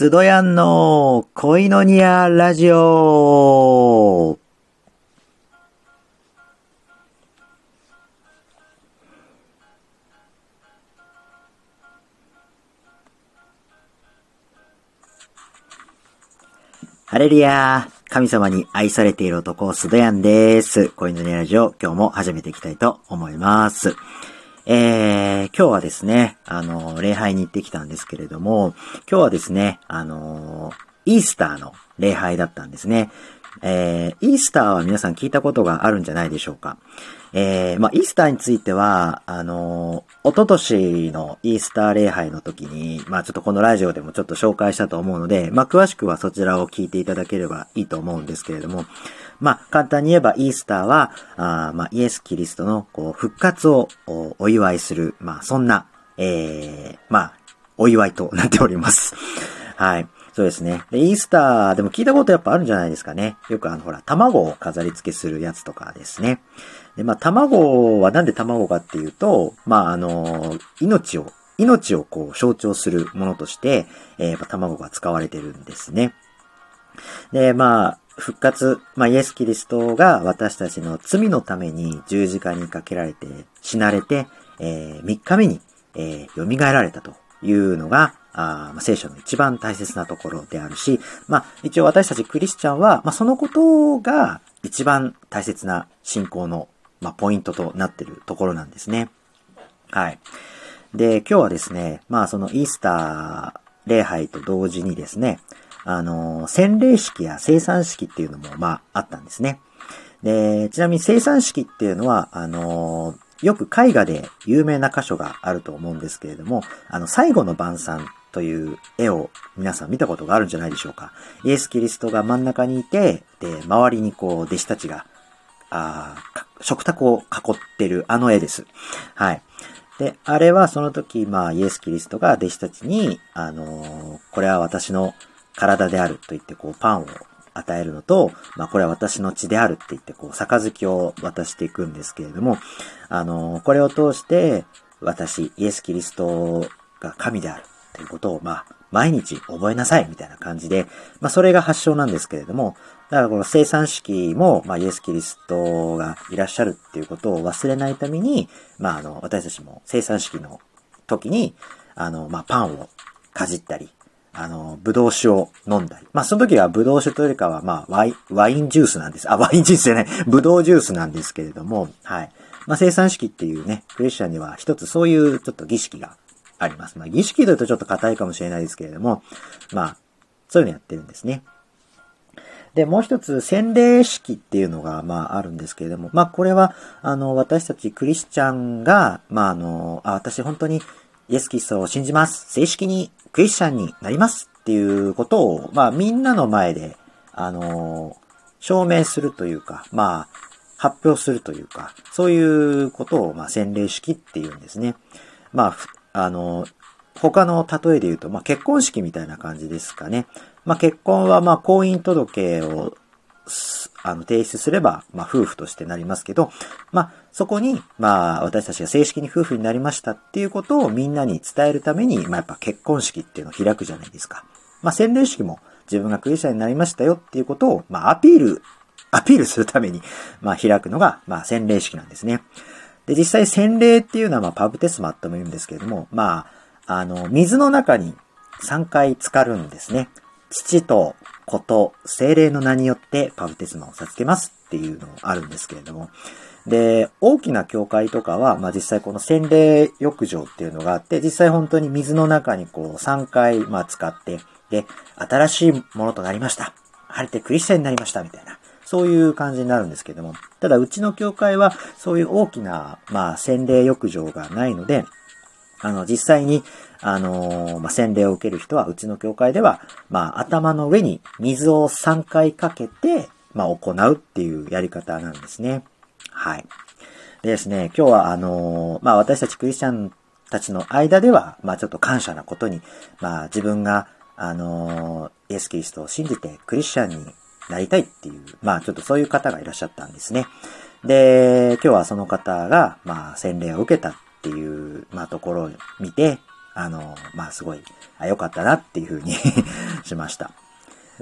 スドヤンの恋のニアラジオハレリア神様に愛されている男、スドヤンです。恋のニアラジオ、今日も始めていきたいと思います。えー、今日はですね、あの、礼拝に行ってきたんですけれども、今日はですね、あの、イースターの礼拝だったんですね。えー、イースターは皆さん聞いたことがあるんじゃないでしょうか。えー、まあ、イースターについては、あの、おととしのイースター礼拝の時に、まあ、ちょっとこのラジオでもちょっと紹介したと思うので、まあ、詳しくはそちらを聞いていただければいいと思うんですけれども、まあ、簡単に言えばイースターは、あまあ、イエス・キリストのこう復活をお祝いする、まあ、そんな、えー、まあ、お祝いとなっております。はい。そうですね。で、イースターでも聞いたことやっぱあるんじゃないですかね。よくあの、ほら、卵を飾り付けするやつとかですね。で、まあ、卵はなんで卵かっていうと、まあ、あの、命を、命をこう象徴するものとして、えー、やっぱ卵が使われてるんですね。で、まあ、復活、まあ、イエス・キリストが私たちの罪のために十字架にかけられて死なれて、えー、3日目に、えー、蘇られたというのが、あ聖書の一番大切なところであるし、まあ、一応私たちクリスチャンは、まあ、そのことが一番大切な信仰の、まあ、ポイントとなっているところなんですね。はい。で、今日はですね、まあ、そのイースター礼拝と同時にですね、あの、洗礼式や生産式っていうのも、まあ、あったんですね。で、ちなみに生産式っていうのは、あの、よく絵画で有名な箇所があると思うんですけれども、あの、最後の晩餐という絵を皆さん見たことがあるんじゃないでしょうか。イエス・キリストが真ん中にいて、で、周りにこう、弟子たちが、あ食卓を囲ってるあの絵です。はい。で、あれはその時、まあ、イエス・キリストが弟子たちに、あのー、これは私の体であると言ってこうパンを与えるのと、まあこれは私の血であるって言ってこう杯を渡していくんですけれども、あの、これを通して私、イエス・キリストが神であるということを、まあ毎日覚えなさいみたいな感じで、まあそれが発祥なんですけれども、だからこの生産式も、まあイエス・キリストがいらっしゃるっていうことを忘れないために、まああの、私たちも生産式の時に、あの、まあパンをかじったり、あの、ブドウ酒を飲んだり。まあ、その時はブドウ酒というよりかは、まあ、ワイン、ワインジュースなんです。あ、ワインジュースじゃない。ブドウジュースなんですけれども、はい。まあ、生産式っていうね、クリスチャンには一つそういうちょっと儀式があります。まあ、儀式というとちょっと硬いかもしれないですけれども、まあ、そういうのやってるんですね。で、もう一つ、洗礼式っていうのが、まあ、あるんですけれども、まあ、これは、あの、私たちクリスチャンが、まあ、あの、あ、私本当にイエス・キリストを信じます。正式にクリスチャンになりますっていうことを、まあみんなの前で、あの証明するというか、まあ発表するというか、そういうことを、まあ洗礼式っていうんですね。まあ、あの他の例えで言うと、まあ結婚式みたいな感じですかね。まあ結婚は、ま婚姻届をあの、提出すれば、まあ、夫婦としてなりますけど、まあ、そこに、まあ、私たちが正式に夫婦になりましたっていうことをみんなに伝えるために、まあ、やっぱ結婚式っていうのを開くじゃないですか。まあ、洗礼式も自分がクリスチャンになりましたよっていうことを、まあ、アピール、アピールするために、まあ、開くのが、まあ、洗礼式なんですね。で、実際洗礼っていうのは、まあ、パブテスマとも言うんですけれども、まあ、あの、水の中に3回浸かるんですね。父とこと、精霊の名によってパブテスマを授けますっていうのがあるんですけれども、で、大きな教会とかは、まあ実際この洗礼浴場っていうのがあって、実際本当に水の中にこう3回、まあ使って、で、新しいものとなりました。晴れてクリスチャンになりました、みたいな。そういう感じになるんですけども。ただ、うちの教会は、そういう大きな、まあ、洗礼浴場がないので、あの、実際に、あのー、まあ、洗礼を受ける人は、うちの教会では、まあ、頭の上に水を3回かけて、まあ、行うっていうやり方なんですね。はい。でですね、今日は、あのー、まあ、私たちクリスチャンたちの間では、まあ、ちょっと感謝なことに、まあ、自分が、あのー、イエス・キリストを信じてクリスチャンになりたいっていう、まあ、ちょっとそういう方がいらっしゃったんですね。で、今日はその方が、まあ、洗礼を受けたっていう、まあ、ところを見て、あの、まあ、すごい、あ、よかったなっていうふうに しました。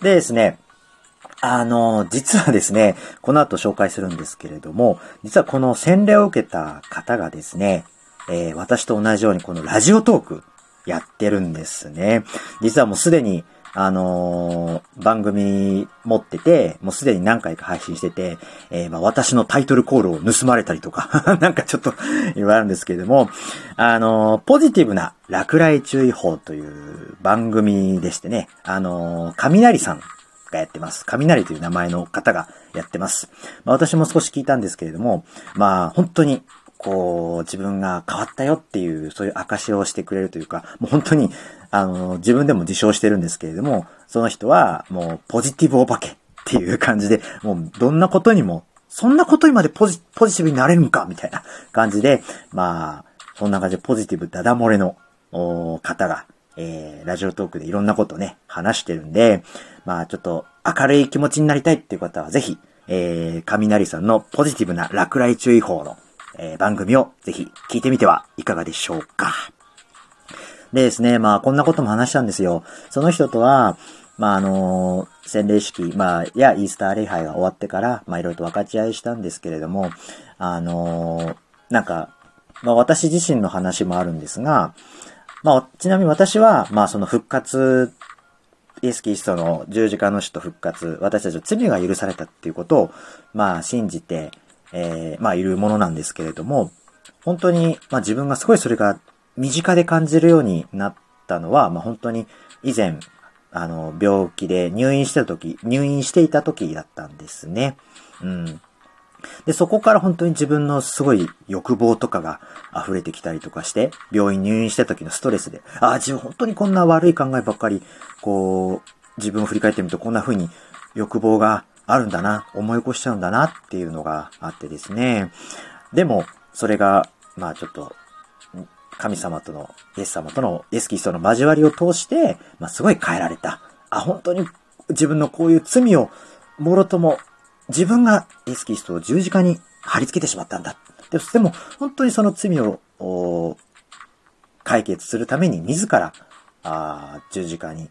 でですね、あの、実はですね、この後紹介するんですけれども、実はこの洗礼を受けた方がですね、えー、私と同じようにこのラジオトークやってるんですね。実はもうすでにあのー、番組持ってて、もうすでに何回か配信してて、えー、まあ私のタイトルコールを盗まれたりとか なんかちょっと言われるんですけれども、あのー、ポジティブな落雷注意報という番組でしてね、あの雷さんがやってます。雷という名前の方がやってます。まあ私も少し聞いたんですけれども、まあ本当にこう、自分が変わったよっていう、そういう証をしてくれるというか、もう本当に、あの、自分でも自称してるんですけれども、その人はもうポジティブお化けっていう感じで、もうどんなことにも、そんなことにまでポジポジティブになれるんかみたいな感じで、まあ、そんな感じでポジティブダダ漏れの方が、えー、ラジオトークでいろんなことね、話してるんで、まあちょっと明るい気持ちになりたいっていう方はぜひ、えー、雷さんのポジティブな落雷注意報のえー、番組をぜひ聞いてみてはいかがでしょうか。でですね、まあこんなことも話したんですよ。その人とは、まああの、洗礼式、まあ、やイースター礼拝が終わってから、まあいろいろと分かち合いしたんですけれども、あの、なんか、まあ私自身の話もあるんですが、まあちなみに私は、まあその復活イエス・キリストの十字架の死と復活、私たちの罪が許されたっていうことを、まあ信じて、えー、まあいるものなんですけれども、本当に、まあ自分がすごいそれが身近で感じるようになったのは、まあ本当に以前、あの、病気で入院してた時、入院していた時だったんですね。うん。で、そこから本当に自分のすごい欲望とかが溢れてきたりとかして、病院入院してた時のストレスで、ああ、自分本当にこんな悪い考えばっかり、こう、自分を振り返ってみるとこんな風に欲望があるんだな、思い起こしちゃうんだなっていうのがあってですね。でも、それが、まあちょっと、神様との、イエス様との、イエスキリストの交わりを通して、まあすごい変えられた。あ、本当に自分のこういう罪を、もろとも、自分がイエスキリストを十字架に貼り付けてしまったんだ。ででも、本当にその罪を、解決するために自ら、あ十字架に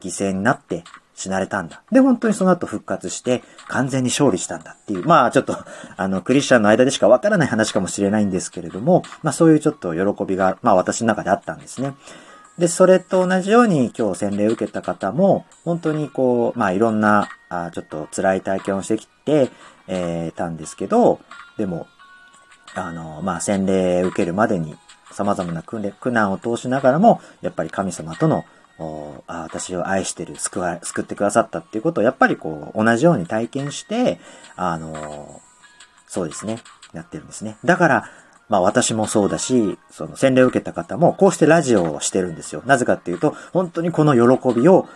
犠牲になって死なれたんだ。で、本当にその後復活して完全に勝利したんだっていう、まあちょっと、あの、クリスチャンの間でしかわからない話かもしれないんですけれども、まあそういうちょっと喜びが、まあ私の中であったんですね。で、それと同じように今日洗礼を受けた方も、本当にこう、まあいろんな、あちょっと辛い体験をしてきて、えー、たんですけど、でも、あの、まあ洗礼を受けるまでに様々な苦難を通しながらも、やっぱり神様とのあ私を愛してる、救わ、救ってくださったっていうことをやっぱりこう、同じように体験して、あの、そうですね、やってるんですね。だから、まあ私もそうだし、その洗礼を受けた方もこうしてラジオをしてるんですよ。なぜかっていうと、本当にこの喜びを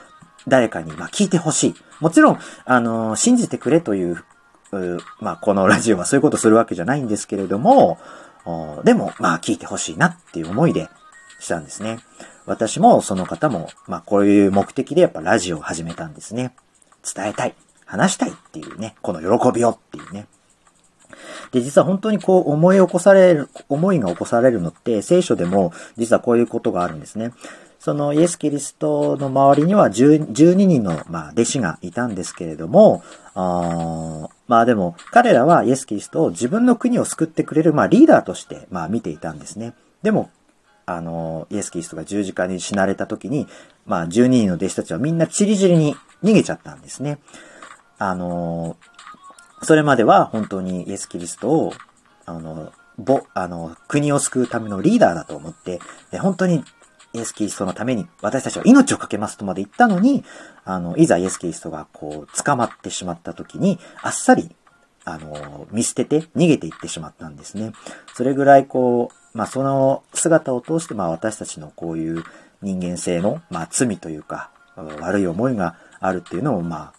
誰かにまあ聞いてほしい。もちろん、あの、信じてくれという、うまあこのラジオはそういうことするわけじゃないんですけれども、でも、まあ聞いてほしいなっていう思いでしたんですね。私もその方も、まあこういう目的でやっぱラジオを始めたんですね。伝えたい。話したいっていうね、この喜びをっていうね。で、実は本当にこう思い起こされる、思いが起こされるのって聖書でも実はこういうことがあるんですね。そのイエス・キリストの周りには12人の、まあ、弟子がいたんですけれども、あまあでも彼らはイエス・キリストを自分の国を救ってくれる、まあ、リーダーとして、まあ、見ていたんですね。でもあの、イエス・キリストが十字架に死なれた時に、まあ、12人の弟子たちはみんなチリチリに逃げちゃったんですね。あの、それまでは本当にイエス・キリストを、あの、ぼ、あの、国を救うためのリーダーだと思って、で本当にイエス・キリストのために私たちは命を懸けますとまで言ったのに、あの、いざイエス・キリストがこう、捕まってしまった時に、あっさり、あの、見捨てて逃げていってしまったんですね。それぐらいこう、まあその姿を通してまあ私たちのこういう人間性のまあ罪というか悪い思いがあるっていうのをま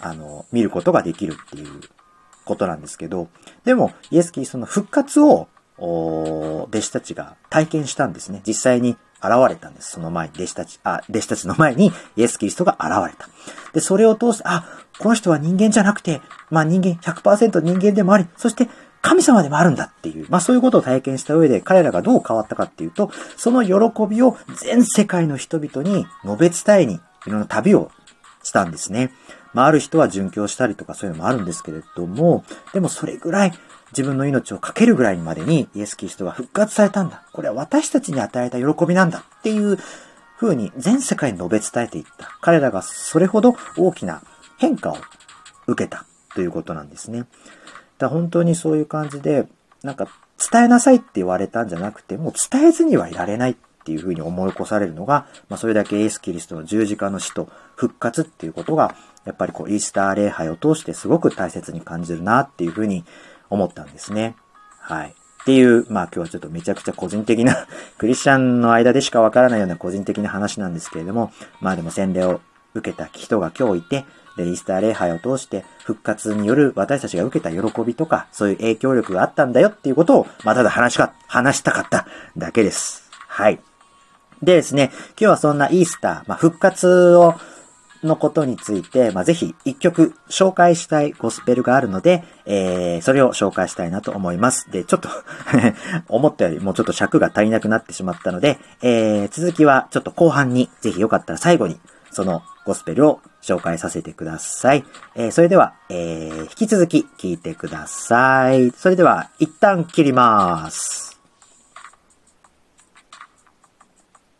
ああの見ることができるっていうことなんですけど、でもイエス・キリストの復活を弟子たちが体験したんですね。実際に現れたんです。その前に弟子たち、あ、弟子たちの前にイエス・キリストが現れた。で、それを通して、あ、この人は人間じゃなくて、まあ人間100%人間でもあり、そして神様でもあるんだっていう、まあそういうことを体験した上で彼らがどう変わったかっていうと、その喜びを全世界の人々に述べ伝えに、いろんな旅をしたんですね。まあある人は殉教したりとかそういうのもあるんですけれども、でもそれぐらい自分の命を懸けるぐらいまでにイエス・キリストが復活されたんだ。これは私たちに与えた喜びなんだっていう風に全世界に述べ伝えていった。彼らがそれほど大きな変化を受けたということなんですね。だ本当にそういう感じで、なんか伝えなさいって言われたんじゃなくて、もう伝えずにはいられないっていう風に思い起こされるのが、まあそれだけイエス・キリストの十字架の死と復活っていうことが、やっぱりこうイースター礼拝を通してすごく大切に感じるなっていう風に思ったんですね。はい。っていう、まあ今日はちょっとめちゃくちゃ個人的な クリスチャンの間でしかわからないような個人的な話なんですけれども、まあでも洗礼を受けた人が今日いて、で、イースター礼拝を通して復活による私たちが受けた喜びとか、そういう影響力があったんだよっていうことを、まあただ話か、話したかっただけです。はい。でですね、今日はそんなイースター、まあ復活をのことについて、まあ、ぜひ一曲紹介したいゴスペルがあるので、えー、それを紹介したいなと思います。で、ちょっと 思ったよりもうちょっと尺が足りなくなってしまったので、えー、続きはちょっと後半に、ぜひよかったら最後に、そのゴスペルを紹介させてください。えー、それでは、えー、引き続き聞いてください。それでは、一旦切ります。